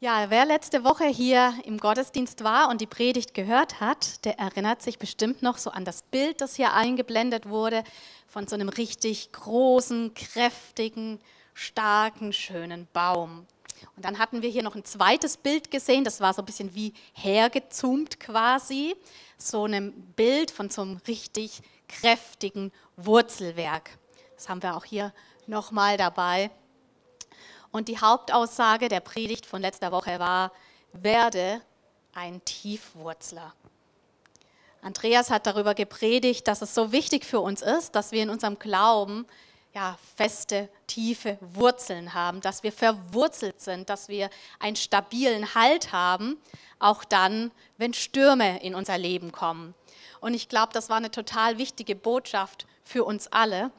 Ja, wer letzte Woche hier im Gottesdienst war und die Predigt gehört hat, der erinnert sich bestimmt noch so an das Bild, das hier eingeblendet wurde, von so einem richtig großen, kräftigen, starken, schönen Baum. Und dann hatten wir hier noch ein zweites Bild gesehen, das war so ein bisschen wie hergezoomt quasi, so ein Bild von so einem richtig kräftigen Wurzelwerk. Das haben wir auch hier nochmal dabei. Und die Hauptaussage der Predigt von letzter Woche war, werde ein Tiefwurzler. Andreas hat darüber gepredigt, dass es so wichtig für uns ist, dass wir in unserem Glauben ja, feste, tiefe Wurzeln haben, dass wir verwurzelt sind, dass wir einen stabilen Halt haben, auch dann, wenn Stürme in unser Leben kommen. Und ich glaube, das war eine total wichtige Botschaft für uns alle,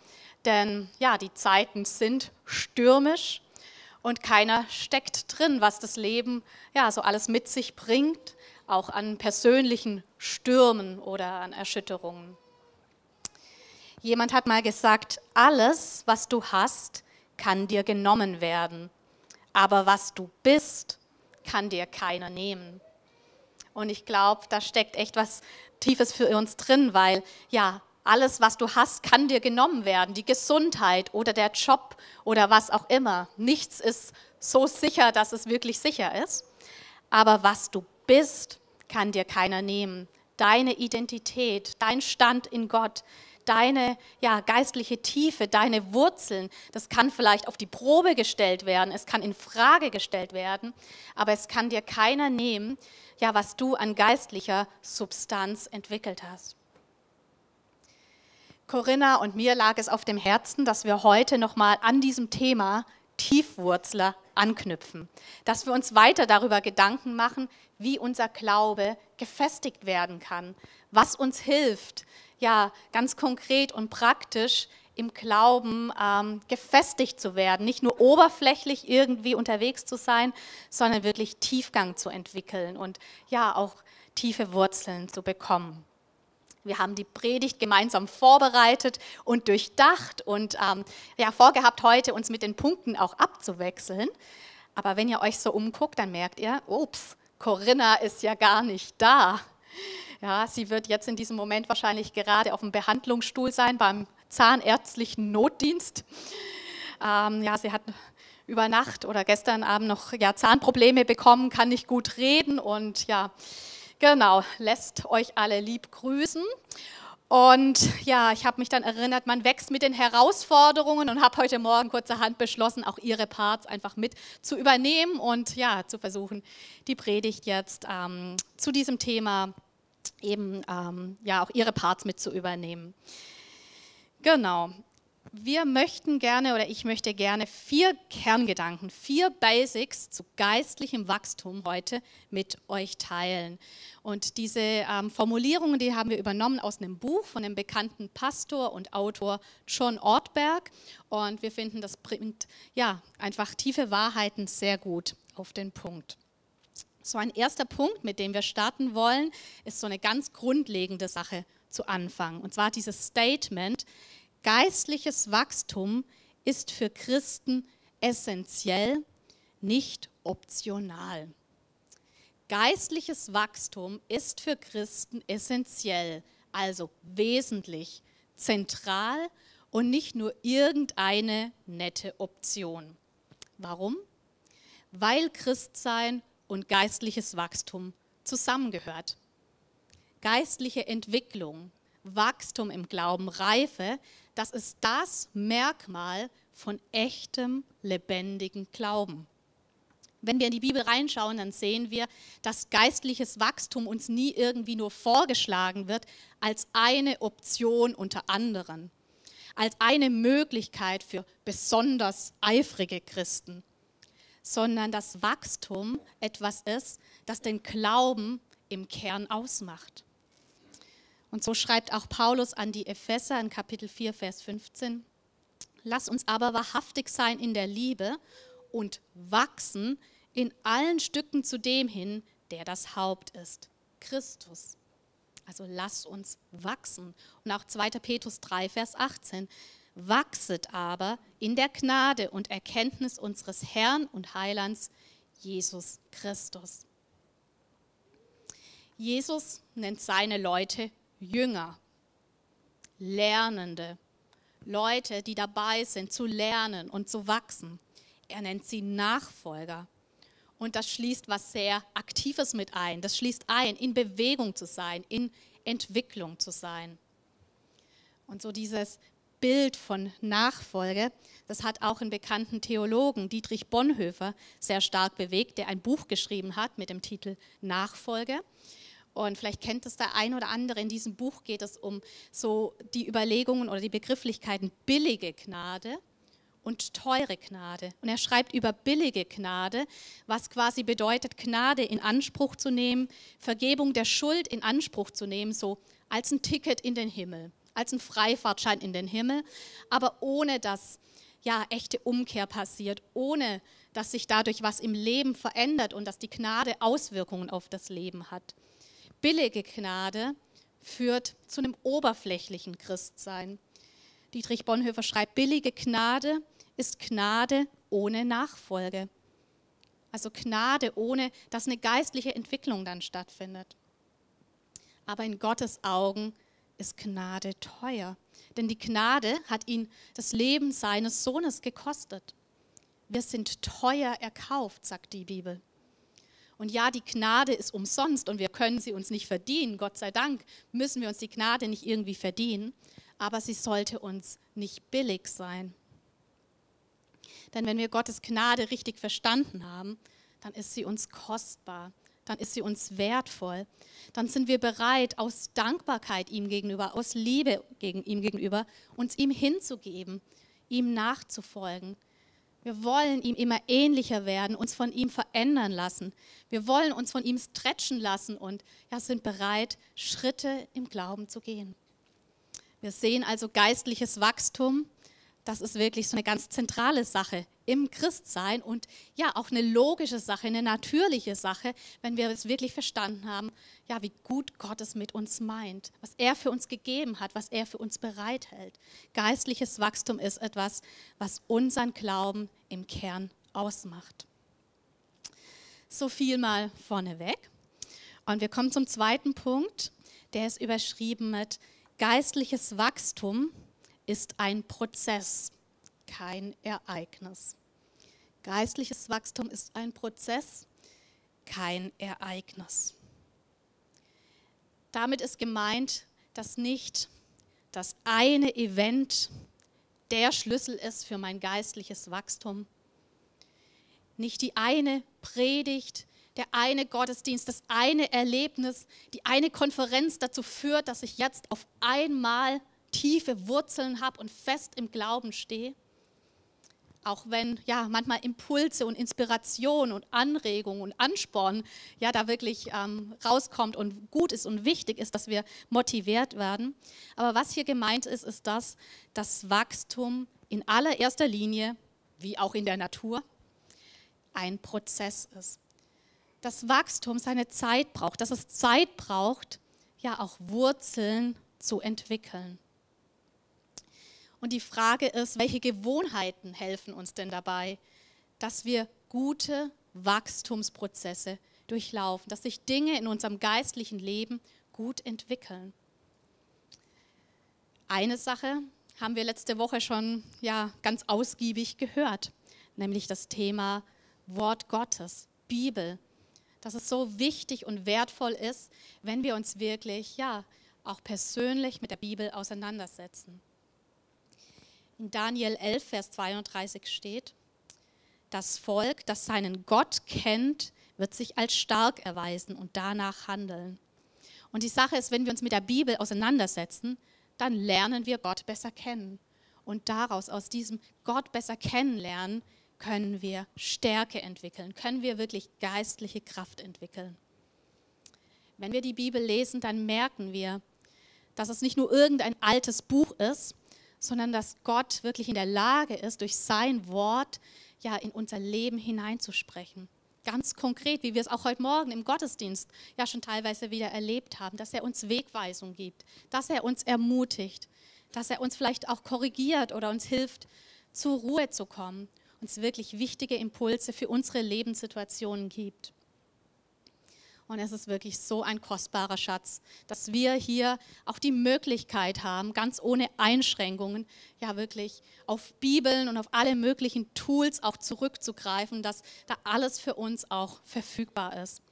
denn ja, die Zeiten sind stürmisch und keiner steckt drin, was das Leben ja so alles mit sich bringt, auch an persönlichen Stürmen oder an Erschütterungen. Jemand hat mal gesagt, alles, was du hast, kann dir genommen werden, aber was du bist, kann dir keiner nehmen. Und ich glaube, da steckt echt was Tiefes für uns drin, weil ja, alles, was du hast, kann dir genommen werden. Die Gesundheit oder der Job oder was auch immer. Nichts ist so sicher, dass es wirklich sicher ist. Aber was du bist, kann dir keiner nehmen. Deine Identität, dein Stand in Gott, deine ja, geistliche Tiefe, deine Wurzeln, das kann vielleicht auf die Probe gestellt werden, es kann in Frage gestellt werden, aber es kann dir keiner nehmen, ja, was du an geistlicher Substanz entwickelt hast. Corinna und mir lag es auf dem Herzen, dass wir heute nochmal an diesem Thema Tiefwurzler anknüpfen, dass wir uns weiter darüber Gedanken machen, wie unser Glaube gefestigt werden kann, was uns hilft, ja, ganz konkret und praktisch im Glauben ähm, gefestigt zu werden, nicht nur oberflächlich irgendwie unterwegs zu sein, sondern wirklich Tiefgang zu entwickeln und ja auch tiefe Wurzeln zu bekommen. Wir haben die Predigt gemeinsam vorbereitet und durchdacht und ähm, ja, vorgehabt, heute uns mit den Punkten auch abzuwechseln. Aber wenn ihr euch so umguckt, dann merkt ihr, ups, Corinna ist ja gar nicht da. Ja, sie wird jetzt in diesem Moment wahrscheinlich gerade auf dem Behandlungsstuhl sein beim zahnärztlichen Notdienst. Ähm, ja, sie hat über Nacht oder gestern Abend noch ja, Zahnprobleme bekommen, kann nicht gut reden und ja, Genau, lässt euch alle lieb grüßen. Und ja, ich habe mich dann erinnert, man wächst mit den Herausforderungen und habe heute Morgen kurzerhand beschlossen, auch ihre Parts einfach mit zu übernehmen und ja, zu versuchen, die Predigt jetzt ähm, zu diesem Thema eben ähm, ja auch ihre Parts mit zu übernehmen. Genau wir möchten gerne oder ich möchte gerne vier Kerngedanken, vier Basics zu geistlichem Wachstum heute mit euch teilen. Und diese ähm, Formulierungen, die haben wir übernommen aus einem Buch von dem bekannten Pastor und Autor John Ortberg. Und wir finden, das bringt ja einfach tiefe Wahrheiten sehr gut auf den Punkt. So ein erster Punkt, mit dem wir starten wollen, ist so eine ganz grundlegende Sache zu Anfang. Und zwar dieses Statement, Geistliches Wachstum ist für Christen essentiell, nicht optional. Geistliches Wachstum ist für Christen essentiell, also wesentlich, zentral und nicht nur irgendeine nette Option. Warum? Weil Christsein und geistliches Wachstum zusammengehört. Geistliche Entwicklung, Wachstum im Glauben, Reife, das ist das Merkmal von echtem, lebendigen Glauben. Wenn wir in die Bibel reinschauen, dann sehen wir, dass geistliches Wachstum uns nie irgendwie nur vorgeschlagen wird als eine Option unter anderen, als eine Möglichkeit für besonders eifrige Christen, sondern dass Wachstum etwas ist, das den Glauben im Kern ausmacht. Und so schreibt auch Paulus an die Epheser in Kapitel 4, Vers 15. Lass uns aber wahrhaftig sein in der Liebe und wachsen in allen Stücken zu dem hin, der das Haupt ist, Christus. Also lass uns wachsen. Und auch 2. Petrus 3, Vers 18. Wachset aber in der Gnade und Erkenntnis unseres Herrn und Heilands Jesus Christus. Jesus nennt seine Leute Jünger, Lernende, Leute, die dabei sind zu lernen und zu wachsen. Er nennt sie Nachfolger. Und das schließt was sehr Aktives mit ein. Das schließt ein, in Bewegung zu sein, in Entwicklung zu sein. Und so dieses Bild von Nachfolge, das hat auch einen bekannten Theologen, Dietrich Bonhoeffer, sehr stark bewegt, der ein Buch geschrieben hat mit dem Titel Nachfolge. Und vielleicht kennt es der ein oder andere. In diesem Buch geht es um so die Überlegungen oder die Begrifflichkeiten billige Gnade und teure Gnade. Und er schreibt über billige Gnade, was quasi bedeutet, Gnade in Anspruch zu nehmen, Vergebung der Schuld in Anspruch zu nehmen, so als ein Ticket in den Himmel, als ein Freifahrtschein in den Himmel, aber ohne dass ja echte Umkehr passiert, ohne dass sich dadurch was im Leben verändert und dass die Gnade Auswirkungen auf das Leben hat. Billige Gnade führt zu einem oberflächlichen Christsein. Dietrich Bonhoeffer schreibt, billige Gnade ist Gnade ohne Nachfolge. Also Gnade ohne, dass eine geistliche Entwicklung dann stattfindet. Aber in Gottes Augen ist Gnade teuer. Denn die Gnade hat ihn das Leben seines Sohnes gekostet. Wir sind teuer erkauft, sagt die Bibel. Und ja, die Gnade ist umsonst und wir können sie uns nicht verdienen. Gott sei Dank müssen wir uns die Gnade nicht irgendwie verdienen aber sie sollte uns nicht billig sein. Denn wenn wir Gottes Gnade richtig verstanden haben, dann ist sie uns kostbar, dann ist sie uns wertvoll, dann sind wir bereit, aus Dankbarkeit ihm gegenüber, aus Liebe gegen ihm gegenüber, uns ihm hinzugeben, ihm nachzufolgen. Wir wollen ihm immer ähnlicher werden, uns von ihm verändern lassen. Wir wollen uns von ihm stretchen lassen und ja, sind bereit, Schritte im Glauben zu gehen. Wir sehen also geistliches Wachstum. Das ist wirklich so eine ganz zentrale Sache im Christsein und ja, auch eine logische Sache, eine natürliche Sache, wenn wir es wirklich verstanden haben, ja, wie gut Gott es mit uns meint, was er für uns gegeben hat, was er für uns bereithält. Geistliches Wachstum ist etwas, was unseren Glauben im Kern ausmacht. So viel mal vorneweg. Und wir kommen zum zweiten Punkt, der ist überschrieben mit Geistliches Wachstum ist ein Prozess, kein Ereignis. Geistliches Wachstum ist ein Prozess, kein Ereignis. Damit ist gemeint, dass nicht das eine Event der Schlüssel ist für mein geistliches Wachstum. Nicht die eine Predigt, der eine Gottesdienst, das eine Erlebnis, die eine Konferenz dazu führt, dass ich jetzt auf einmal tiefe Wurzeln habe und fest im Glauben stehe. Auch wenn ja manchmal Impulse und Inspiration und Anregung und Ansporn ja da wirklich ähm, rauskommt und gut ist und wichtig ist, dass wir motiviert werden. Aber was hier gemeint ist, ist das, dass Wachstum in allererster Linie, wie auch in der Natur, ein Prozess ist dass Wachstum seine Zeit braucht, dass es Zeit braucht, ja auch Wurzeln zu entwickeln. Und die Frage ist, welche Gewohnheiten helfen uns denn dabei, dass wir gute Wachstumsprozesse durchlaufen, dass sich Dinge in unserem geistlichen Leben gut entwickeln. Eine Sache haben wir letzte Woche schon ja ganz ausgiebig gehört, nämlich das Thema Wort Gottes, Bibel, dass es so wichtig und wertvoll ist, wenn wir uns wirklich, ja, auch persönlich mit der Bibel auseinandersetzen. In Daniel 11, Vers 32 steht, das Volk, das seinen Gott kennt, wird sich als stark erweisen und danach handeln. Und die Sache ist, wenn wir uns mit der Bibel auseinandersetzen, dann lernen wir Gott besser kennen. Und daraus, aus diesem Gott besser kennenlernen, können wir Stärke entwickeln, können wir wirklich geistliche Kraft entwickeln. Wenn wir die Bibel lesen, dann merken wir, dass es nicht nur irgendein altes Buch ist, sondern dass Gott wirklich in der Lage ist, durch sein Wort ja in unser Leben hineinzusprechen. Ganz konkret, wie wir es auch heute Morgen im Gottesdienst ja schon teilweise wieder erlebt haben, dass er uns Wegweisung gibt, dass er uns ermutigt, dass er uns vielleicht auch korrigiert oder uns hilft, zur Ruhe zu kommen uns wirklich wichtige Impulse für unsere Lebenssituationen gibt. Und es ist wirklich so ein kostbarer Schatz, dass wir hier auch die Möglichkeit haben, ganz ohne Einschränkungen, ja wirklich auf Bibeln und auf alle möglichen Tools auch zurückzugreifen, dass da alles für uns auch verfügbar ist.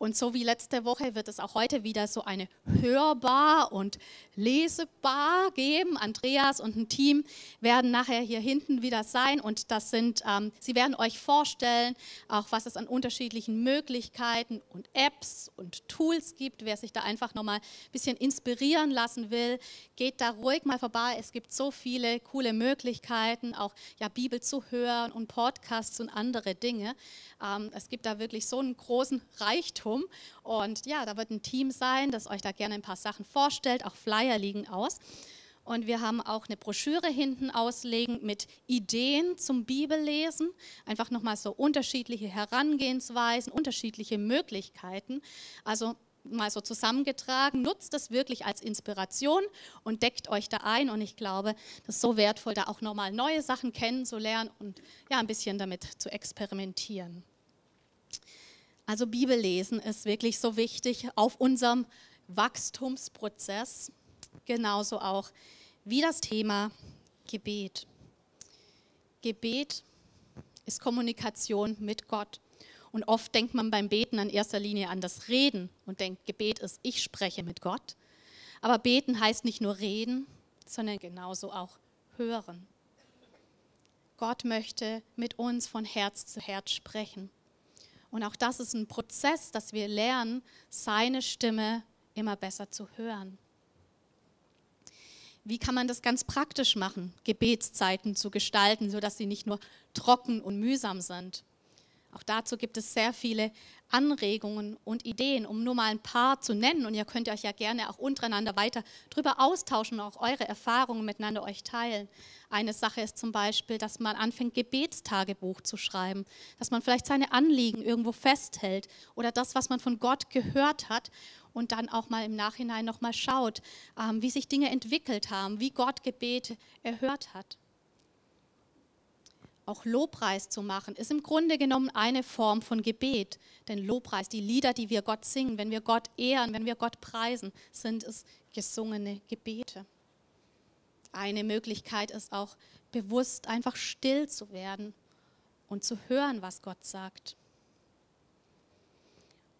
Und so wie letzte Woche wird es auch heute wieder so eine Hörbar und Lesebar geben. Andreas und ein Team werden nachher hier hinten wieder sein und das sind, ähm, sie werden euch vorstellen, auch was es an unterschiedlichen Möglichkeiten und Apps und Tools gibt. Wer sich da einfach nochmal ein bisschen inspirieren lassen will, geht da ruhig mal vorbei. Es gibt so viele coole Möglichkeiten, auch ja, Bibel zu hören und Podcasts und andere Dinge. Ähm, es gibt da wirklich so einen großen Reichtum. Und ja, da wird ein Team sein, das euch da gerne ein paar Sachen vorstellt. Auch Flyer liegen aus. Und wir haben auch eine Broschüre hinten auslegen mit Ideen zum Bibellesen. Einfach nochmal so unterschiedliche Herangehensweisen, unterschiedliche Möglichkeiten. Also mal so zusammengetragen, nutzt das wirklich als Inspiration und deckt euch da ein. Und ich glaube, das ist so wertvoll, da auch nochmal neue Sachen kennenzulernen und ja, ein bisschen damit zu experimentieren. Also Bibellesen ist wirklich so wichtig auf unserem Wachstumsprozess, genauso auch wie das Thema Gebet. Gebet ist Kommunikation mit Gott. Und oft denkt man beim Beten in erster Linie an das Reden und denkt, Gebet ist, ich spreche mit Gott. Aber beten heißt nicht nur reden, sondern genauso auch hören. Gott möchte mit uns von Herz zu Herz sprechen. Und auch das ist ein Prozess, dass wir lernen, seine Stimme immer besser zu hören. Wie kann man das ganz praktisch machen, Gebetszeiten zu gestalten, sodass sie nicht nur trocken und mühsam sind? Auch dazu gibt es sehr viele Anregungen und Ideen, um nur mal ein paar zu nennen. Und ihr könnt euch ja gerne auch untereinander weiter darüber austauschen und auch eure Erfahrungen miteinander euch teilen. Eine Sache ist zum Beispiel, dass man anfängt, Gebetstagebuch zu schreiben, dass man vielleicht seine Anliegen irgendwo festhält oder das, was man von Gott gehört hat und dann auch mal im Nachhinein nochmal schaut, ähm, wie sich Dinge entwickelt haben, wie Gott Gebete erhört hat auch Lobpreis zu machen, ist im Grunde genommen eine Form von Gebet. Denn Lobpreis, die Lieder, die wir Gott singen, wenn wir Gott ehren, wenn wir Gott preisen, sind es gesungene Gebete. Eine Möglichkeit ist auch bewusst einfach still zu werden und zu hören, was Gott sagt.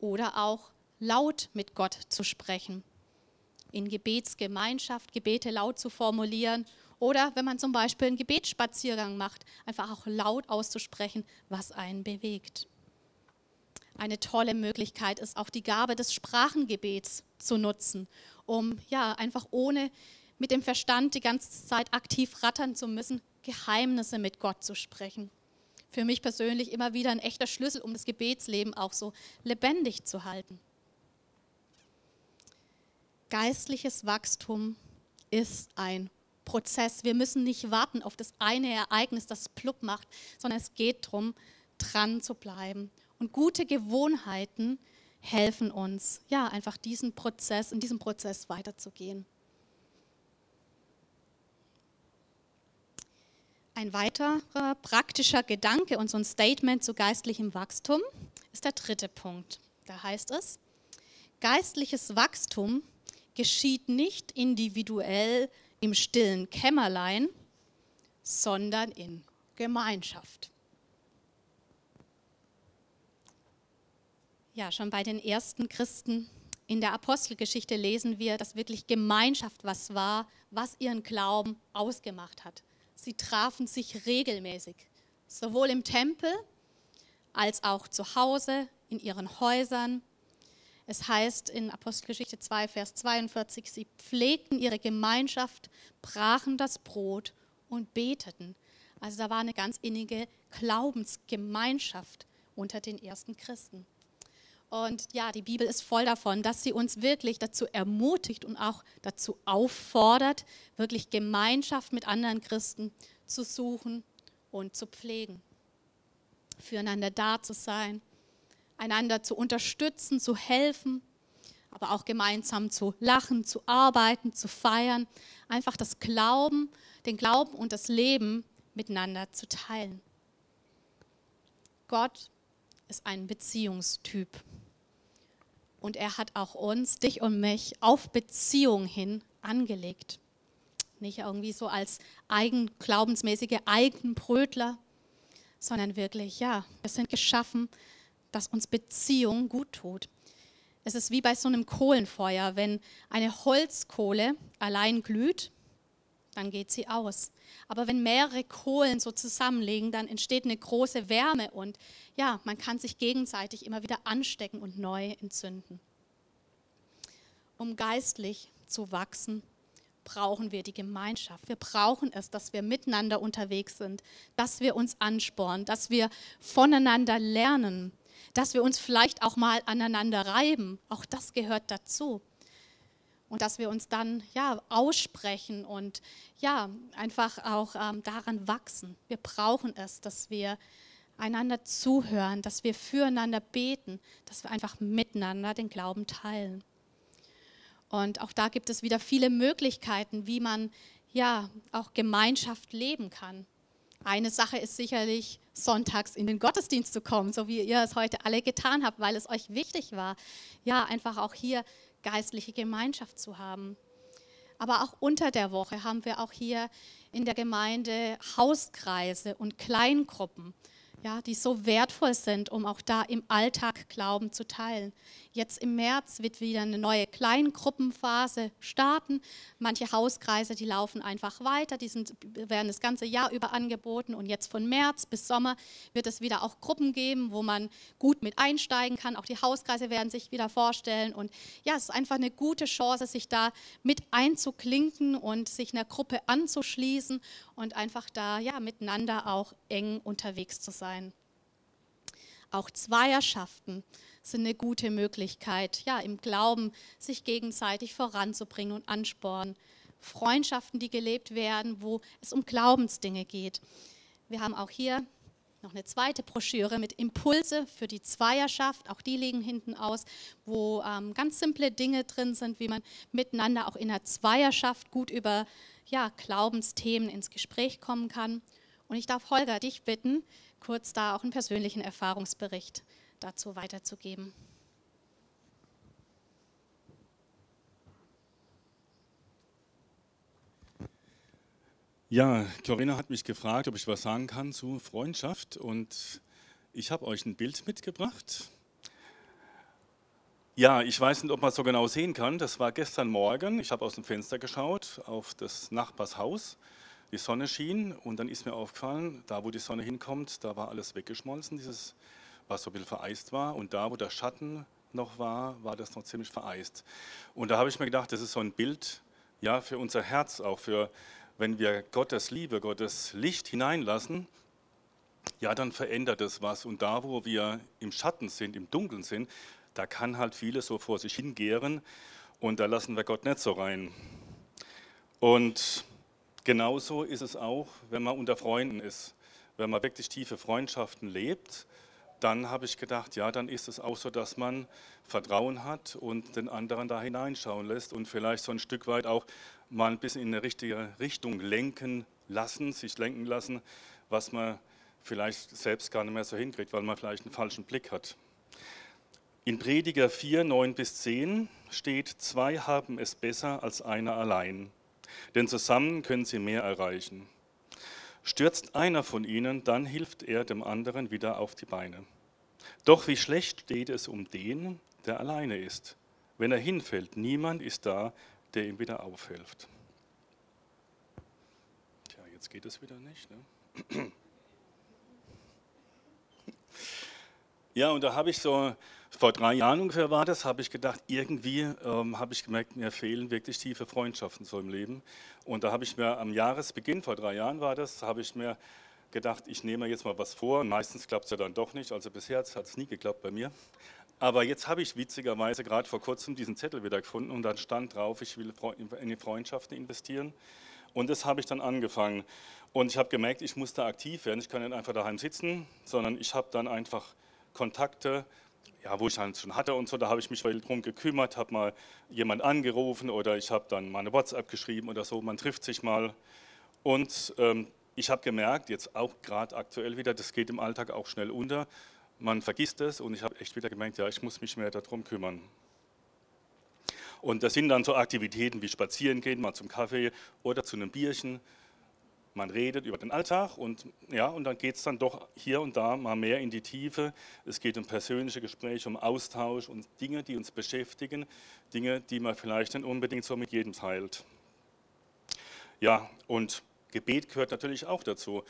Oder auch laut mit Gott zu sprechen, in Gebetsgemeinschaft Gebete laut zu formulieren oder wenn man zum Beispiel einen Gebetsspaziergang macht, einfach auch laut auszusprechen, was einen bewegt. Eine tolle Möglichkeit ist auch die Gabe des Sprachengebets zu nutzen, um ja einfach ohne mit dem Verstand die ganze Zeit aktiv rattern zu müssen, Geheimnisse mit Gott zu sprechen. Für mich persönlich immer wieder ein echter Schlüssel, um das Gebetsleben auch so lebendig zu halten. Geistliches Wachstum ist ein Prozess. Wir müssen nicht warten auf das eine Ereignis, das plupp macht, sondern es geht darum, dran zu bleiben. Und gute Gewohnheiten helfen uns, ja, einfach diesen Prozess, in diesem Prozess weiterzugehen. Ein weiterer praktischer Gedanke und so ein Statement zu geistlichem Wachstum ist der dritte Punkt. Da heißt es, geistliches Wachstum geschieht nicht individuell im stillen Kämmerlein, sondern in Gemeinschaft. Ja, schon bei den ersten Christen in der Apostelgeschichte lesen wir, dass wirklich Gemeinschaft was war, was ihren Glauben ausgemacht hat. Sie trafen sich regelmäßig, sowohl im Tempel als auch zu Hause, in ihren Häusern, es heißt in Apostelgeschichte 2, Vers 42, sie pflegten ihre Gemeinschaft, brachen das Brot und beteten. Also da war eine ganz innige Glaubensgemeinschaft unter den ersten Christen. Und ja, die Bibel ist voll davon, dass sie uns wirklich dazu ermutigt und auch dazu auffordert, wirklich Gemeinschaft mit anderen Christen zu suchen und zu pflegen, füreinander da zu sein einander zu unterstützen, zu helfen, aber auch gemeinsam zu lachen, zu arbeiten, zu feiern, einfach das Glauben, den Glauben und das Leben miteinander zu teilen. Gott ist ein Beziehungstyp. Und er hat auch uns, dich und mich, auf Beziehung hin angelegt. Nicht irgendwie so als eigen, glaubensmäßige Eigenbrötler, sondern wirklich, ja, wir sind geschaffen, dass uns Beziehung gut tut. Es ist wie bei so einem Kohlenfeuer. Wenn eine Holzkohle allein glüht, dann geht sie aus. Aber wenn mehrere Kohlen so zusammenlegen, dann entsteht eine große Wärme und ja, man kann sich gegenseitig immer wieder anstecken und neu entzünden. Um geistlich zu wachsen, brauchen wir die Gemeinschaft. Wir brauchen es, dass wir miteinander unterwegs sind, dass wir uns anspornen, dass wir voneinander lernen, dass wir uns vielleicht auch mal aneinander reiben. Auch das gehört dazu. Und dass wir uns dann ja aussprechen und ja einfach auch ähm, daran wachsen. Wir brauchen es, dass wir einander zuhören, dass wir füreinander beten, dass wir einfach miteinander den Glauben teilen. Und auch da gibt es wieder viele Möglichkeiten, wie man ja auch Gemeinschaft leben kann. Eine Sache ist sicherlich, sonntags in den Gottesdienst zu kommen, so wie ihr es heute alle getan habt, weil es euch wichtig war, ja, einfach auch hier geistliche Gemeinschaft zu haben. Aber auch unter der Woche haben wir auch hier in der Gemeinde Hauskreise und Kleingruppen ja, die so wertvoll sind, um auch da im Alltag Glauben zu teilen. Jetzt im März wird wieder eine neue Kleingruppenphase starten. Manche Hauskreise, die laufen einfach weiter, die sind, werden das ganze Jahr über angeboten und jetzt von März bis Sommer wird es wieder auch Gruppen geben, wo man gut mit einsteigen kann. Auch die Hauskreise werden sich wieder vorstellen und ja, es ist einfach eine gute Chance, sich da mit einzuklinken und sich einer Gruppe anzuschließen und einfach da ja miteinander auch eng unterwegs zu sein sein. Auch Zweierschaften sind eine gute Möglichkeit, ja, im Glauben sich gegenseitig voranzubringen und anspornen. Freundschaften, die gelebt werden, wo es um Glaubensdinge geht. Wir haben auch hier noch eine zweite Broschüre mit Impulse für die Zweierschaft. Auch die liegen hinten aus, wo ähm, ganz simple Dinge drin sind, wie man miteinander auch in der Zweierschaft gut über ja, Glaubensthemen ins Gespräch kommen kann. Und ich darf Holger dich bitten, kurz da auch einen persönlichen Erfahrungsbericht dazu weiterzugeben. Ja, Corinna hat mich gefragt, ob ich was sagen kann zu Freundschaft und ich habe euch ein Bild mitgebracht. Ja, ich weiß nicht, ob man es so genau sehen kann. Das war gestern Morgen. Ich habe aus dem Fenster geschaut auf das Nachbarshaus die Sonne schien und dann ist mir aufgefallen, da wo die Sonne hinkommt, da war alles weggeschmolzen, dieses, was so ein bisschen vereist war. Und da, wo der Schatten noch war, war das noch ziemlich vereist. Und da habe ich mir gedacht, das ist so ein Bild ja, für unser Herz, auch für, wenn wir Gottes Liebe, Gottes Licht hineinlassen, ja, dann verändert es was. Und da, wo wir im Schatten sind, im Dunkeln sind, da kann halt vieles so vor sich hingären und da lassen wir Gott nicht so rein. Und Genauso ist es auch, wenn man unter Freunden ist. Wenn man wirklich tiefe Freundschaften lebt, dann habe ich gedacht, ja, dann ist es auch so, dass man Vertrauen hat und den anderen da hineinschauen lässt und vielleicht so ein Stück weit auch mal ein bisschen in eine richtige Richtung lenken lassen, sich lenken lassen, was man vielleicht selbst gar nicht mehr so hinkriegt, weil man vielleicht einen falschen Blick hat. In Prediger 4, 9 bis 10 steht, zwei haben es besser als einer allein denn zusammen können sie mehr erreichen. Stürzt einer von ihnen, dann hilft er dem anderen wieder auf die Beine. Doch wie schlecht steht es um den, der alleine ist. Wenn er hinfällt, niemand ist da, der ihm wieder aufhilft. Tja, jetzt geht es wieder nicht. Ne? Ja, und da habe ich so vor drei Jahren ungefähr war das, habe ich gedacht, irgendwie ähm, habe ich gemerkt, mir fehlen wirklich tiefe Freundschaften so im Leben. Und da habe ich mir am Jahresbeginn, vor drei Jahren war das, habe ich mir gedacht, ich nehme jetzt mal was vor. Meistens klappt es ja dann doch nicht, also bisher hat es nie geklappt bei mir. Aber jetzt habe ich witzigerweise gerade vor kurzem diesen Zettel wieder gefunden und dann stand drauf, ich will in die Freundschaften investieren. Und das habe ich dann angefangen. Und ich habe gemerkt, ich muss da aktiv werden. Ich kann nicht einfach daheim sitzen, sondern ich habe dann einfach Kontakte ja, wo ich dann schon hatte und so, da habe ich mich darum gekümmert, habe mal jemand angerufen oder ich habe dann mal eine WhatsApp geschrieben oder so, man trifft sich mal. Und ähm, ich habe gemerkt, jetzt auch gerade aktuell wieder, das geht im Alltag auch schnell unter. Man vergisst es und ich habe echt wieder gemerkt, ja, ich muss mich mehr darum kümmern. Und das sind dann so Aktivitäten wie spazieren gehen, mal zum Kaffee oder zu einem Bierchen. Man redet über den Alltag und, ja, und dann geht es dann doch hier und da mal mehr in die Tiefe. Es geht um persönliche Gespräche, um Austausch und Dinge, die uns beschäftigen, Dinge, die man vielleicht nicht unbedingt so mit jedem teilt. Ja, und Gebet gehört natürlich auch dazu.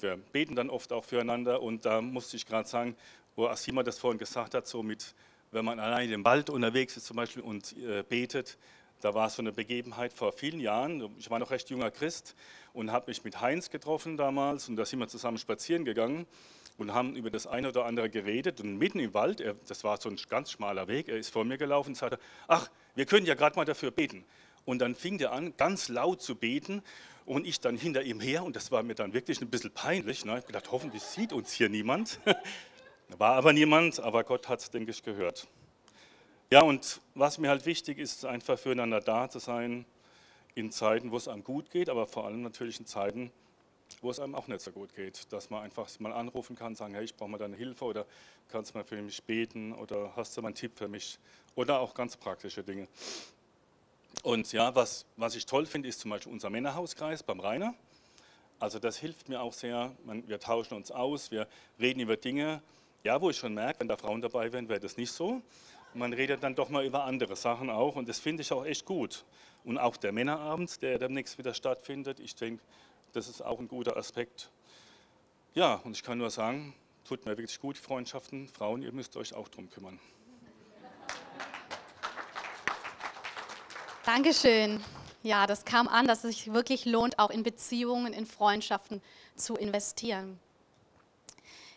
Wir beten dann oft auch füreinander und da musste ich gerade sagen, wo Asima das vorhin gesagt hat, so mit wenn man allein im Wald unterwegs ist zum Beispiel und äh, betet. Da war so eine Begebenheit vor vielen Jahren. Ich war noch recht junger Christ und habe mich mit Heinz getroffen damals und da sind wir zusammen spazieren gegangen und haben über das eine oder andere geredet. Und mitten im Wald, er, das war so ein ganz schmaler Weg, er ist vor mir gelaufen und sagte, ach, wir können ja gerade mal dafür beten. Und dann fing er an, ganz laut zu beten und ich dann hinter ihm her und das war mir dann wirklich ein bisschen peinlich. Ne? Ich habe gedacht, hoffentlich sieht uns hier niemand. War aber niemand, aber Gott hat es, denke ich, gehört. Ja, und was mir halt wichtig ist, ist einfach füreinander da zu sein in Zeiten, wo es einem gut geht, aber vor allem natürlich in Zeiten, wo es einem auch nicht so gut geht. Dass man einfach mal anrufen kann, sagen, hey, ich brauche mal deine Hilfe oder kannst du mal für mich beten oder hast du mal einen Tipp für mich oder auch ganz praktische Dinge. Und ja, was, was ich toll finde, ist zum Beispiel unser Männerhauskreis beim Rainer. Also das hilft mir auch sehr. Wir tauschen uns aus, wir reden über Dinge, ja, wo ich schon merke, wenn da Frauen dabei wären, wäre das nicht so. Man redet dann doch mal über andere Sachen auch und das finde ich auch echt gut. Und auch der Männerabend, der demnächst wieder stattfindet, ich denke, das ist auch ein guter Aspekt. Ja, und ich kann nur sagen, tut mir wirklich gut, Freundschaften. Frauen, ihr müsst euch auch drum kümmern. Dankeschön. Ja, das kam an, dass es sich wirklich lohnt, auch in Beziehungen, in Freundschaften zu investieren.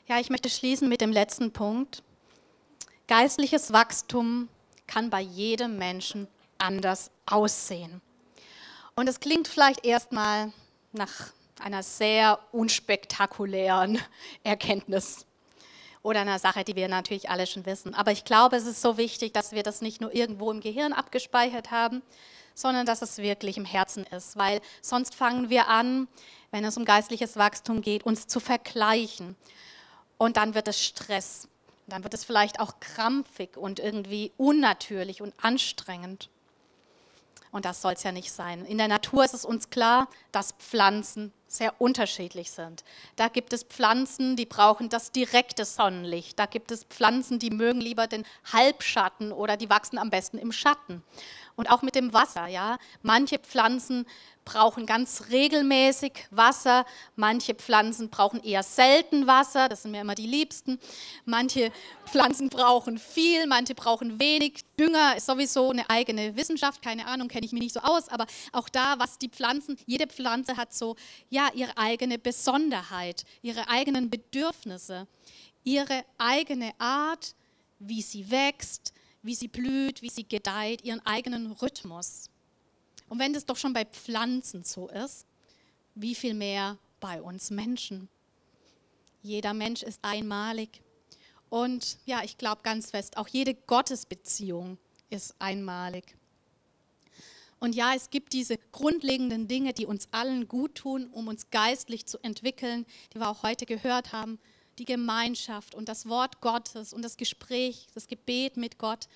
Ja, ich möchte schließen mit dem letzten Punkt. Geistliches Wachstum kann bei jedem Menschen anders aussehen. Und es klingt vielleicht erstmal nach einer sehr unspektakulären Erkenntnis oder einer Sache, die wir natürlich alle schon wissen. Aber ich glaube, es ist so wichtig, dass wir das nicht nur irgendwo im Gehirn abgespeichert haben, sondern dass es wirklich im Herzen ist, weil sonst fangen wir an, wenn es um geistliches Wachstum geht, uns zu vergleichen und dann wird es Stress. Dann wird es vielleicht auch krampfig und irgendwie unnatürlich und anstrengend. Und das soll es ja nicht sein. In der Natur ist es uns klar, dass Pflanzen sehr unterschiedlich sind. Da gibt es Pflanzen, die brauchen das direkte Sonnenlicht. Da gibt es Pflanzen, die mögen lieber den Halbschatten oder die wachsen am besten im Schatten. Und auch mit dem Wasser, ja. Manche Pflanzen brauchen ganz regelmäßig Wasser, manche Pflanzen brauchen eher selten Wasser, das sind mir immer die liebsten. Manche Pflanzen brauchen viel, manche brauchen wenig. Dünger ist sowieso eine eigene Wissenschaft, keine Ahnung, kenne ich mich nicht so aus, aber auch da, was die Pflanzen, jede Pflanze hat so ihre eigene Besonderheit, ihre eigenen Bedürfnisse, ihre eigene Art, wie sie wächst, wie sie blüht, wie sie gedeiht, ihren eigenen Rhythmus. Und wenn das doch schon bei Pflanzen so ist, wie viel mehr bei uns Menschen? Jeder Mensch ist einmalig. Und ja, ich glaube ganz fest, auch jede Gottesbeziehung ist einmalig. Und ja, es gibt diese grundlegenden Dinge, die uns allen gut tun, um uns geistlich zu entwickeln, die wir auch heute gehört haben. Die Gemeinschaft und das Wort Gottes und das Gespräch, das Gebet mit Gott.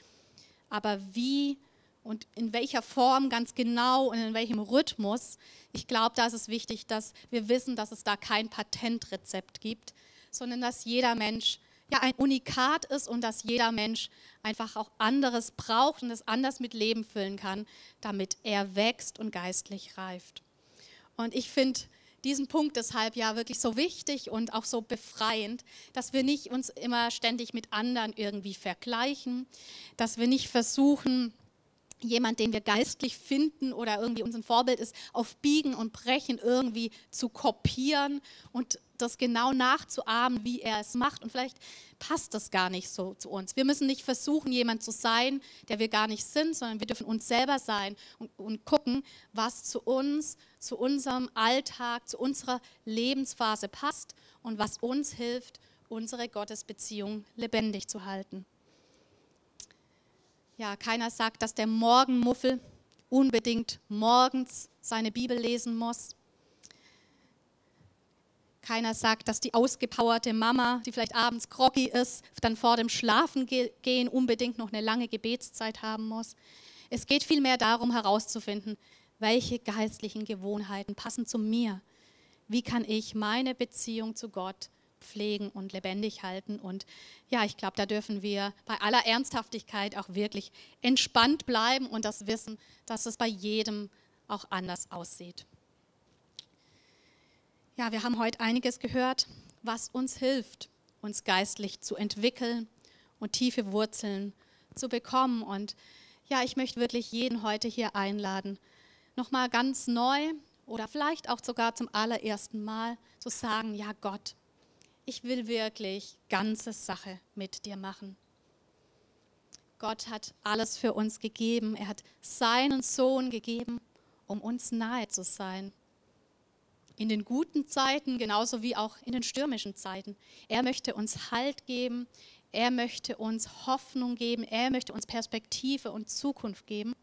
Aber wie und in welcher Form ganz genau und in welchem Rhythmus. Ich glaube, da ist es wichtig, dass wir wissen, dass es da kein Patentrezept gibt, sondern dass jeder Mensch ja ein Unikat ist und dass jeder Mensch einfach auch anderes braucht und es anders mit Leben füllen kann, damit er wächst und geistlich reift. Und ich finde diesen Punkt deshalb ja wirklich so wichtig und auch so befreiend, dass wir nicht uns immer ständig mit anderen irgendwie vergleichen, dass wir nicht versuchen, jemand, den wir geistlich finden oder irgendwie unser Vorbild ist, auf Biegen und Brechen irgendwie zu kopieren und das genau nachzuahmen, wie er es macht. Und vielleicht passt das gar nicht so zu uns. Wir müssen nicht versuchen, jemand zu sein, der wir gar nicht sind, sondern wir dürfen uns selber sein und, und gucken, was zu uns, zu unserem Alltag, zu unserer Lebensphase passt und was uns hilft, unsere Gottesbeziehung lebendig zu halten. Ja, keiner sagt, dass der Morgenmuffel unbedingt morgens seine Bibel lesen muss. Keiner sagt, dass die ausgepowerte Mama, die vielleicht abends groggy ist, dann vor dem Schlafengehen unbedingt noch eine lange Gebetszeit haben muss. Es geht vielmehr darum herauszufinden, welche geistlichen Gewohnheiten passen zu mir. Wie kann ich meine Beziehung zu Gott pflegen und lebendig halten? Und ja, ich glaube, da dürfen wir bei aller Ernsthaftigkeit auch wirklich entspannt bleiben und das wissen, dass es bei jedem auch anders aussieht. Ja, wir haben heute einiges gehört, was uns hilft, uns geistlich zu entwickeln und tiefe Wurzeln zu bekommen. Und ja, ich möchte wirklich jeden heute hier einladen, nochmal ganz neu oder vielleicht auch sogar zum allerersten Mal zu sagen, ja Gott, ich will wirklich ganze Sache mit dir machen. Gott hat alles für uns gegeben. Er hat seinen Sohn gegeben, um uns nahe zu sein in den guten Zeiten genauso wie auch in den stürmischen Zeiten. Er möchte uns Halt geben, er möchte uns Hoffnung geben, er möchte uns Perspektive und Zukunft geben.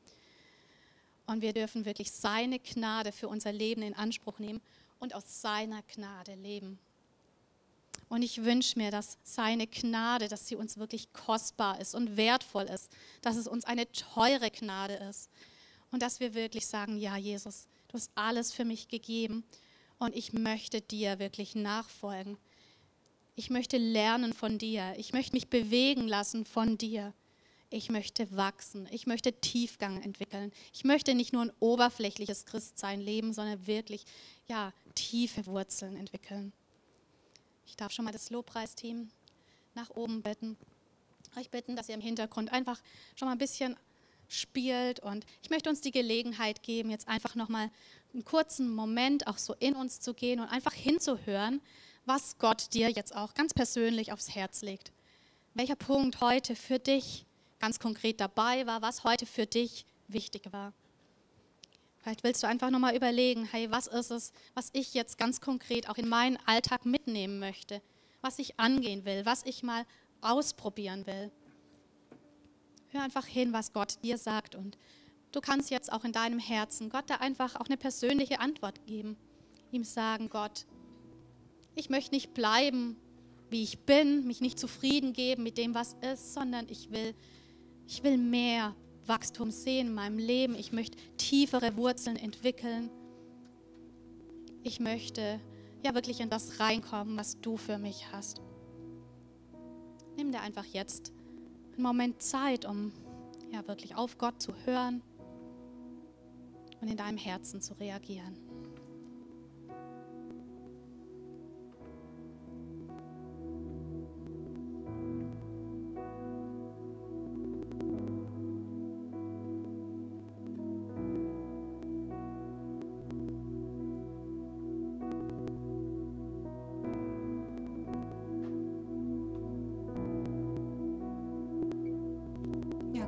Und wir dürfen wirklich seine Gnade für unser Leben in Anspruch nehmen und aus seiner Gnade leben. Und ich wünsche mir, dass seine Gnade, dass sie uns wirklich kostbar ist und wertvoll ist, dass es uns eine teure Gnade ist und dass wir wirklich sagen, ja Jesus, du hast alles für mich gegeben und ich möchte dir wirklich nachfolgen. Ich möchte lernen von dir. Ich möchte mich bewegen lassen von dir. Ich möchte wachsen. Ich möchte Tiefgang entwickeln. Ich möchte nicht nur ein oberflächliches Christsein leben, sondern wirklich ja, tiefe Wurzeln entwickeln. Ich darf schon mal das Lobpreisteam nach oben bitten. Euch bitten, dass ihr im Hintergrund einfach schon mal ein bisschen spielt. Und ich möchte uns die Gelegenheit geben, jetzt einfach nochmal einen kurzen Moment auch so in uns zu gehen und einfach hinzuhören, was Gott dir jetzt auch ganz persönlich aufs Herz legt. Welcher Punkt heute für dich ganz konkret dabei war, was heute für dich wichtig war. Vielleicht willst du einfach nochmal überlegen, hey, was ist es, was ich jetzt ganz konkret auch in meinen Alltag mitnehmen möchte, was ich angehen will, was ich mal ausprobieren will. Hör einfach hin, was Gott dir sagt und du kannst jetzt auch in deinem Herzen Gott da einfach auch eine persönliche Antwort geben. Ihm sagen, Gott, ich möchte nicht bleiben, wie ich bin, mich nicht zufrieden geben mit dem, was ist, sondern ich will, ich will mehr Wachstum sehen in meinem Leben. Ich möchte tiefere Wurzeln entwickeln. Ich möchte ja wirklich in das reinkommen, was du für mich hast. Nimm dir einfach jetzt einen Moment Zeit, um ja wirklich auf Gott zu hören und in deinem Herzen zu reagieren.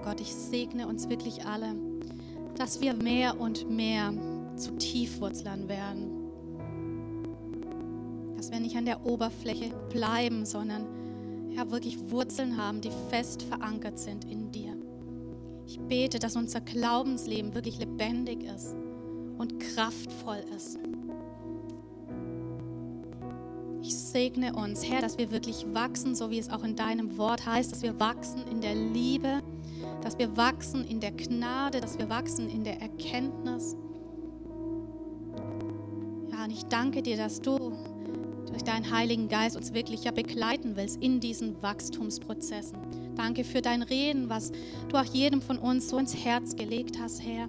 Gott, ich segne uns wirklich alle, dass wir mehr und mehr zu Tiefwurzlern werden. Dass wir nicht an der Oberfläche bleiben, sondern ja, wirklich Wurzeln haben, die fest verankert sind in dir. Ich bete, dass unser Glaubensleben wirklich lebendig ist und kraftvoll ist. Ich segne uns, Herr, dass wir wirklich wachsen, so wie es auch in deinem Wort heißt, dass wir wachsen in der Liebe, dass wir wachsen in der Gnade, dass wir wachsen in der Erkenntnis. Ja, und ich danke dir, dass du durch deinen Heiligen Geist uns wirklich ja begleiten willst in diesen Wachstumsprozessen. Danke für dein Reden, was du auch jedem von uns so ins Herz gelegt hast, Herr.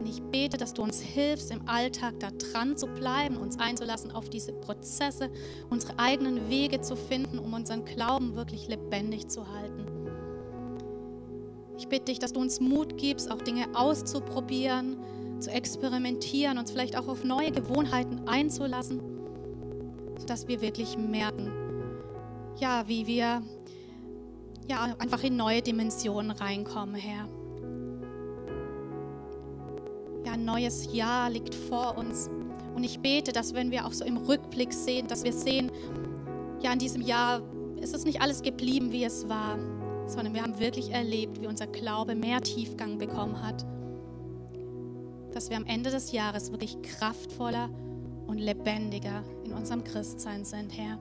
Und ich bete, dass du uns hilfst, im Alltag da dran zu bleiben, uns einzulassen auf diese Prozesse, unsere eigenen Wege zu finden, um unseren Glauben wirklich lebendig zu halten. Ich bitte dich, dass du uns Mut gibst, auch Dinge auszuprobieren, zu experimentieren, uns vielleicht auch auf neue Gewohnheiten einzulassen, sodass wir wirklich merken, ja, wie wir ja, einfach in neue Dimensionen reinkommen, Herr. Ja, ein neues Jahr liegt vor uns. Und ich bete, dass wenn wir auch so im Rückblick sehen, dass wir sehen, ja, in diesem Jahr ist es nicht alles geblieben, wie es war, sondern wir haben wirklich erlebt, wie unser Glaube mehr Tiefgang bekommen hat. Dass wir am Ende des Jahres wirklich kraftvoller und lebendiger in unserem Christsein sind, Herr.